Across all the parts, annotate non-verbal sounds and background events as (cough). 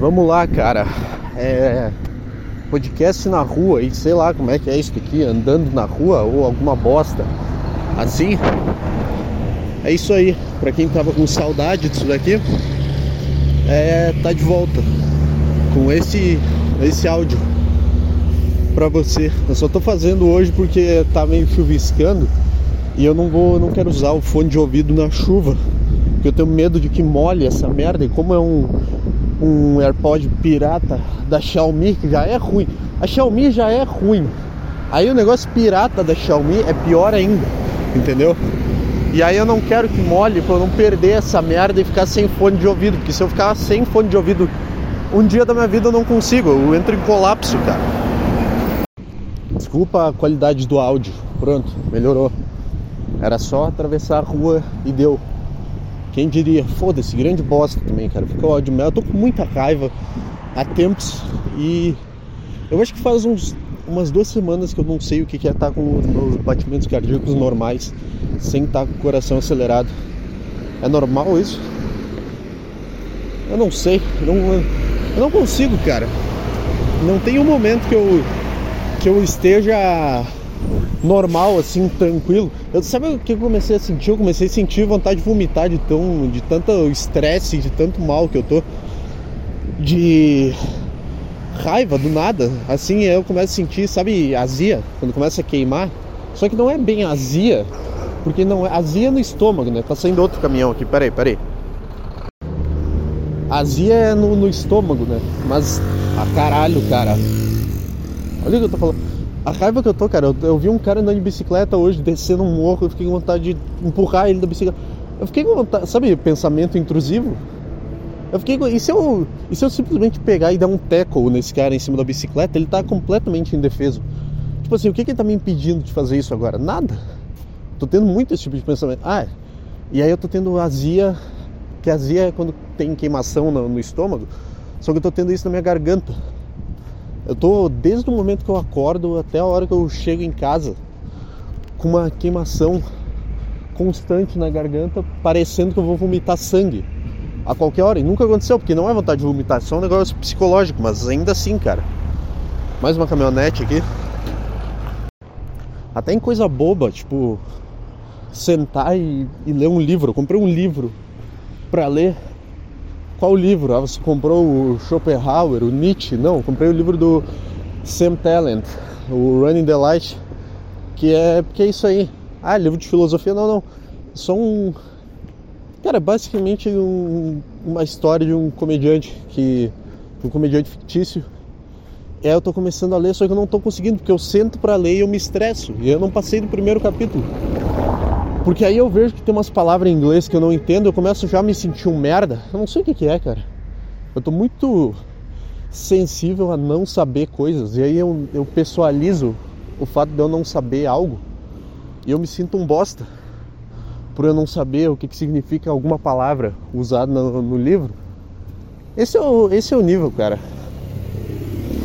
Vamos lá, cara. É. Podcast na rua e sei lá como é que é isso aqui, andando na rua ou alguma bosta assim. É isso aí. Pra quem tava com saudade disso daqui, é, tá de volta com esse, esse áudio pra você. Eu só tô fazendo hoje porque tá meio chuviscando e eu não vou, não quero usar o fone de ouvido na chuva, porque eu tenho medo de que molhe essa merda. E como é um um AirPod pirata da Xiaomi, que já é ruim. A Xiaomi já é ruim. Aí o negócio pirata da Xiaomi é pior ainda, entendeu? E aí eu não quero que molhe pra eu não perder essa merda e ficar sem fone de ouvido, porque se eu ficar sem fone de ouvido um dia da minha vida eu não consigo, eu entro em colapso, cara. Desculpa a qualidade do áudio. Pronto, melhorou. Era só atravessar a rua e deu. Quem diria? Foda-se, grande bosta também, cara. Fica ódio mesmo. Eu tô com muita raiva há tempos e eu acho que faz uns, umas duas semanas que eu não sei o que é estar tá com os batimentos cardíacos normais sem estar tá com o coração acelerado. É normal isso? Eu não sei. Não, eu não consigo, cara. Não tem um momento que eu, que eu esteja normal, assim, tranquilo. Eu, sabe o que eu comecei a sentir? Eu comecei a sentir vontade de vomitar de tão. de tanto estresse, de tanto mal que eu tô. De raiva do nada. Assim eu começo a sentir, sabe, azia, quando começa a queimar. Só que não é bem azia, porque não é azia no estômago, né? Tá saindo outro caminhão aqui, peraí, peraí. Azia é no, no estômago, né? Mas, a ah, caralho, cara. Olha o que eu tô falando. A raiva que eu tô, cara, eu, eu, vi um cara andando de bicicleta hoje, descendo um morro, eu fiquei com vontade de empurrar ele da bicicleta. Eu fiquei com vontade, sabe, pensamento intrusivo? Eu fiquei com. E se eu, e se eu simplesmente pegar e dar um tackle nesse cara em cima da bicicleta, ele tá completamente indefeso. Tipo assim, o que, que ele tá me impedindo de fazer isso agora? Nada. Tô tendo muito esse tipo de pensamento. Ah, e aí eu tô tendo azia, que azia é quando tem queimação no, no estômago, só que eu tô tendo isso na minha garganta. Eu tô desde o momento que eu acordo até a hora que eu chego em casa com uma queimação constante na garganta, parecendo que eu vou vomitar sangue a qualquer hora. E nunca aconteceu, porque não é vontade de vomitar, é só um negócio psicológico, mas ainda assim, cara. Mais uma caminhonete aqui. Até em coisa boba, tipo sentar e, e ler um livro. Eu comprei um livro para ler qual livro? Ah, você comprou o Schopenhauer, o Nietzsche? Não, comprei o livro do Sam Talent, o Running the Light, que é, que é isso aí. Ah, livro de filosofia? Não, não. Só um. Cara, basicamente um, uma história de um comediante que. um comediante fictício. É, eu tô começando a ler, só que eu não tô conseguindo, porque eu sento para ler e eu me estresso. E eu não passei do primeiro capítulo. Porque aí eu vejo que tem umas palavras em inglês que eu não entendo, eu começo já a me sentir um merda. Eu não sei o que, que é, cara. Eu tô muito sensível a não saber coisas. E aí eu, eu pessoalizo o fato de eu não saber algo. E eu me sinto um bosta por eu não saber o que, que significa alguma palavra usada no, no livro. Esse é, o, esse é o nível, cara.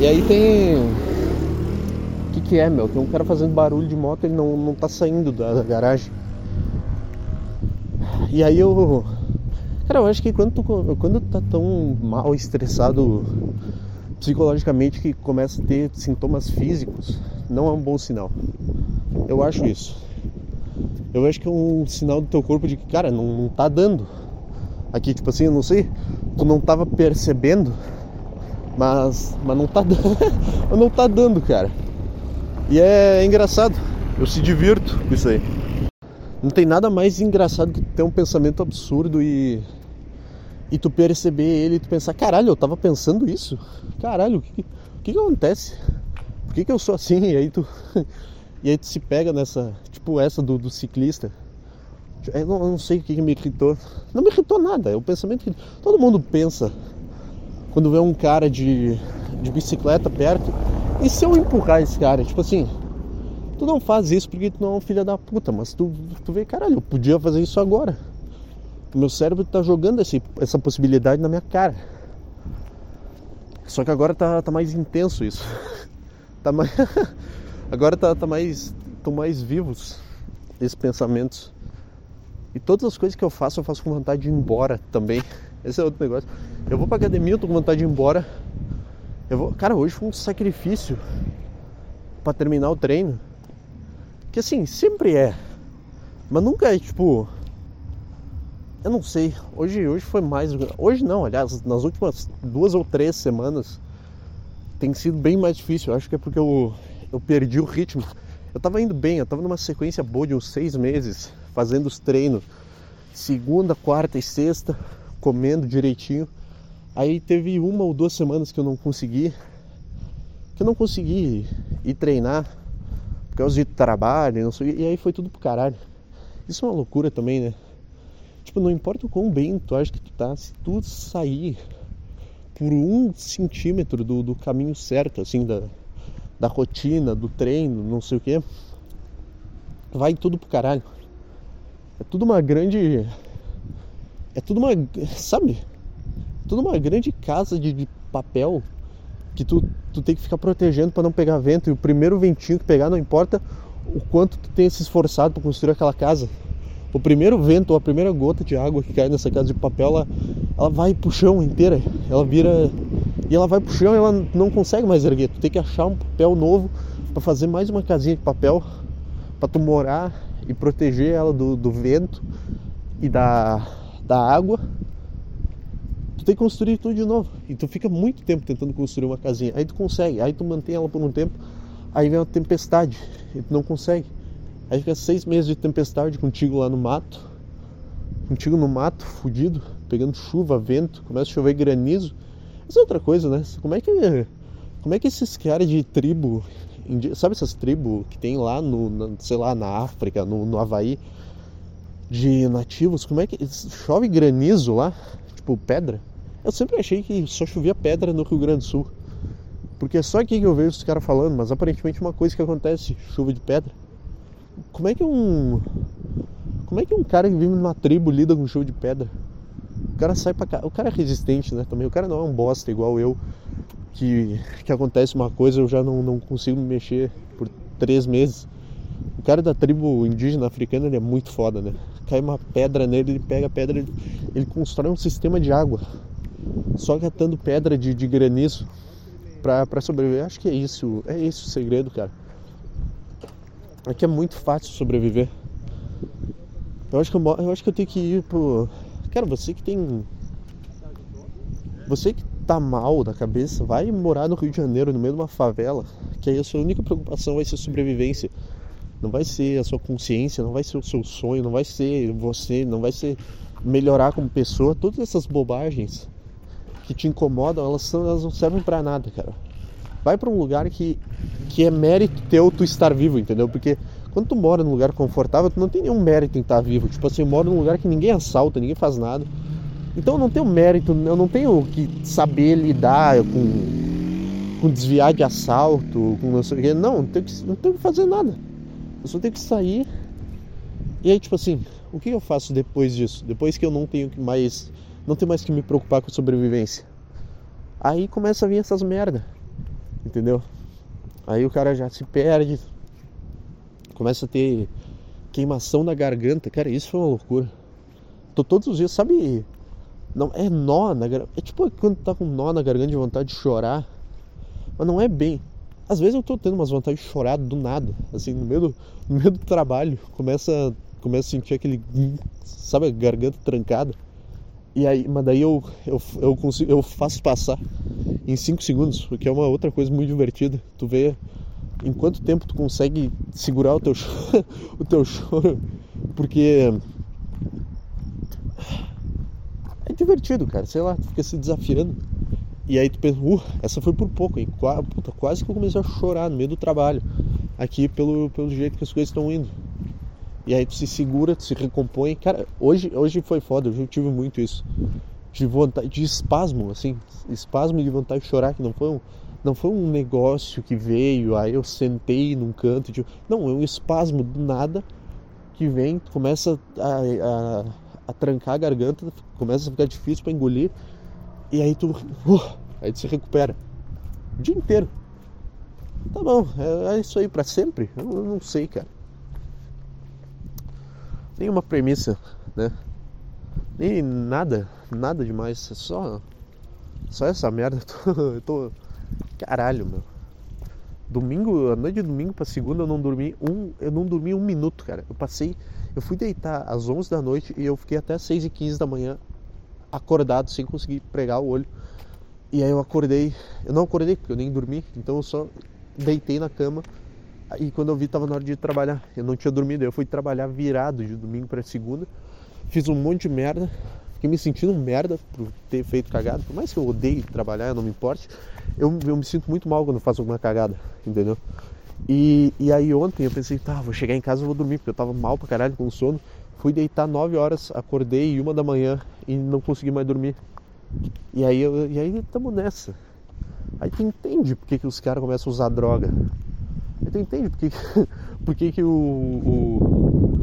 E aí tem. O que, que é, meu? Tem um cara fazendo barulho de moto, ele não, não tá saindo da, da garagem. E aí eu. Cara, eu acho que quando tu, quando tá tão mal estressado psicologicamente que começa a ter sintomas físicos, não é um bom sinal. Eu acho isso. Eu acho que é um sinal do teu corpo de que, cara, não, não tá dando. Aqui, tipo assim, eu não sei, tu não tava percebendo, mas, mas não tá (laughs) dando. não tá dando, cara. E é engraçado. Eu se divirto com isso aí. Não tem nada mais engraçado que ter um pensamento absurdo e e tu perceber ele e tu pensar, caralho, eu tava pensando isso. Caralho, o que, que, que acontece? Por que, que eu sou assim? E aí tu (laughs) e aí tu se pega nessa, tipo essa do, do ciclista. Eu não, eu não, sei o que, que me irritou. Não me irritou nada, é o pensamento que todo mundo pensa quando vê um cara de, de bicicleta perto. E se eu empurrar esse cara? Tipo assim, Tu não faz isso porque tu não é um filho da puta, mas tu, tu vê, caralho, eu podia fazer isso agora. Meu cérebro tá jogando esse, essa possibilidade na minha cara. Só que agora tá, tá mais intenso isso. (laughs) tá mais... (laughs) agora tá, tá mais. estão mais vivos esses pensamentos. E todas as coisas que eu faço, eu faço com vontade de ir embora também. Esse é outro negócio. Eu vou pra academia, eu tô com vontade de ir embora. Eu vou. Cara, hoje foi um sacrifício para terminar o treino. Que assim, sempre é. Mas nunca é tipo. Eu não sei. Hoje, hoje foi mais. Hoje não, aliás, nas últimas duas ou três semanas tem sido bem mais difícil. Eu acho que é porque eu, eu perdi o ritmo. Eu tava indo bem, eu tava numa sequência boa de uns seis meses, fazendo os treinos segunda, quarta e sexta, comendo direitinho. Aí teve uma ou duas semanas que eu não consegui, que eu não consegui ir treinar por causa de trabalho, não sei, e aí foi tudo pro caralho. Isso é uma loucura também, né? Tipo, não importa o quão bem tu acha que tu tá, se tu sair por um centímetro do, do caminho certo, assim, da, da rotina, do treino, não sei o que, vai tudo pro caralho. É tudo uma grande. É tudo uma. Sabe? Tudo uma grande casa de, de papel que tu, tu tem que ficar protegendo para não pegar vento. E o primeiro ventinho que pegar, não importa o quanto tu tenha se esforçado para construir aquela casa. O primeiro vento ou a primeira gota de água que cai nessa casa de papel, ela, ela vai pro chão inteira. Ela vira. E ela vai pro chão e ela não consegue mais erguer. Tu tem que achar um papel novo para fazer mais uma casinha de papel para tu morar e proteger ela do, do vento e da, da água. Tu tem que construir tudo de novo. E tu fica muito tempo tentando construir uma casinha. Aí tu consegue, aí tu mantém ela por um tempo, aí vem uma tempestade e tu não consegue. Aí fica seis meses de tempestade contigo lá no mato, contigo no mato, fudido, pegando chuva, vento, começa a chover granizo. Isso é outra coisa, né? Como é que como é que esses caras de tribo, sabe essas tribos que tem lá no, sei lá, na África, no, no Havaí, de nativos, como é que chove granizo lá, tipo pedra? Eu sempre achei que só chovia pedra no Rio Grande do Sul. Porque é só aqui que eu vejo os caras falando, mas aparentemente uma coisa que acontece, chuva de pedra. Como é que um. Como é que um cara que vive numa tribo lida com chuva de pedra? O cara sai pra cá. O cara é resistente, né? Também. O cara não é um bosta igual eu, que, que acontece uma coisa eu já não, não consigo me mexer por três meses. O cara da tribo indígena africana ele é muito foda, né? Cai uma pedra nele, ele pega a pedra, ele, ele constrói um sistema de água. Só catando pedra de, de granizo para sobreviver. Acho que é isso, é isso o segredo, cara. Aqui é muito fácil sobreviver. Eu acho que eu, eu acho que eu tenho que ir pro. Cara, você que tem. Você que tá mal da cabeça, vai morar no Rio de Janeiro, no meio de uma favela, que aí a sua única preocupação vai ser sobrevivência. Não vai ser a sua consciência, não vai ser o seu sonho, não vai ser você, não vai ser melhorar como pessoa. Todas essas bobagens que te incomodam, elas, são, elas não servem para nada, cara. Vai para um lugar que, que é mérito teu tu estar vivo, entendeu? Porque quando tu mora num lugar confortável, tu não tem nenhum mérito em estar vivo. Tipo assim, eu moro num lugar que ninguém assalta, ninguém faz nada. Então eu não tenho mérito, eu não tenho que saber lidar com, com desviar de assalto, com não sei o quê. Não, não tenho, que, não tenho que fazer nada. Só tenho que sair. E aí, tipo assim, o que eu faço depois disso? Depois que eu não tenho mais. Não tenho mais que me preocupar com sobrevivência. Aí começa a vir essas merda entendeu? Aí o cara já se perde, começa a ter queimação na garganta, cara, isso foi uma loucura. Tô todos os dias, sabe? Não, é nó na garganta. É tipo quando tá com nó na garganta de vontade de chorar. Mas não é bem. Às vezes eu tô tendo umas vontades de chorar do nada, assim, no meio do, no meio do trabalho. Começa, começa a sentir aquele. Sabe, a garganta trancada. E aí, mas daí eu, eu, eu, consigo, eu faço passar em 5 segundos, o que é uma outra coisa muito divertida. Tu vê em quanto tempo tu consegue segurar o teu (laughs) o teu choro, porque é divertido, cara, sei lá, tu fica se desafiando. E aí tu pensa, uh, essa foi por pouco, hein? Puta, quase que eu comecei a chorar no meio do trabalho, aqui pelo, pelo jeito que as coisas estão indo. E aí tu se segura, tu se recompõe. Cara, hoje, hoje foi foda, eu tive muito isso. De vontade, de espasmo, assim, espasmo de vontade de chorar, que não foi um, não foi um negócio que veio, aí eu sentei num canto, tipo, não, é um espasmo do nada que vem, começa a, a, a trancar a garganta, começa a ficar difícil para engolir, e aí tu, uh, aí tu se recupera. O dia inteiro. Tá bom, é, é isso aí para sempre? Eu, não sei, cara nenhuma premissa, né? Nem nada. nada demais, é só. Só essa merda. (laughs) Eu tô. Eu tô caralho, meu. Domingo, a noite de domingo pra segunda eu não dormi um, eu não dormi um minuto, cara. Eu passei, eu fui deitar às 11 da noite e eu fiquei até às 6 e 15 da manhã acordado sem conseguir pregar o olho. E aí eu acordei, eu não acordei porque eu nem dormi, então eu só deitei na cama e quando eu vi tava na hora de trabalhar. Eu não tinha dormido, eu fui trabalhar virado de domingo para segunda. Fiz um monte de merda, fiquei me sentindo merda por ter feito cagada. Por mais que eu odeie trabalhar, eu não me importe, eu, eu me sinto muito mal quando faço alguma cagada, entendeu? E, e aí ontem eu pensei, tá, vou chegar em casa e vou dormir, porque eu tava mal pra caralho com sono. Fui deitar 9 horas, acordei uma da manhã e não consegui mais dormir. E aí, eu, e aí tamo nessa. Aí tu entende por que, que os caras começam a usar droga. Aí tu entende por que, (laughs) por que, que o, o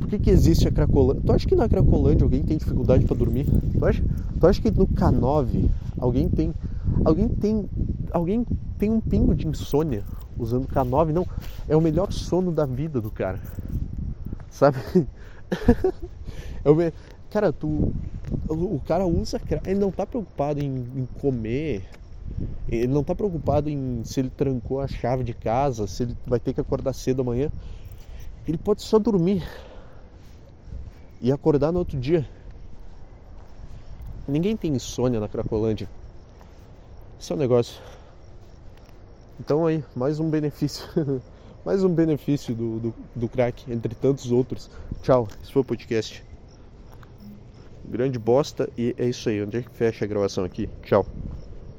por que, que existe a Cracolândia? Tu acha que na Cracolândia alguém tem dificuldade para dormir? Tu acha, tu acha que no K9 alguém tem. Alguém tem. Alguém tem um pingo de insônia usando K9? Não. É o melhor sono da vida do cara. Sabe? (laughs) (laughs) me... Cara, tu. O cara usa. Ele não tá preocupado em, em comer. Ele não tá preocupado em se ele trancou a chave de casa, se ele vai ter que acordar cedo amanhã. Ele pode só dormir e acordar no outro dia. Ninguém tem insônia na Cracolândia. Isso é um negócio. Então aí, mais um benefício. (laughs) mais um benefício do, do, do crack, entre tantos outros. Tchau, esse foi o podcast. Grande bosta e é isso aí. Onde é que fecha a gravação aqui? Tchau.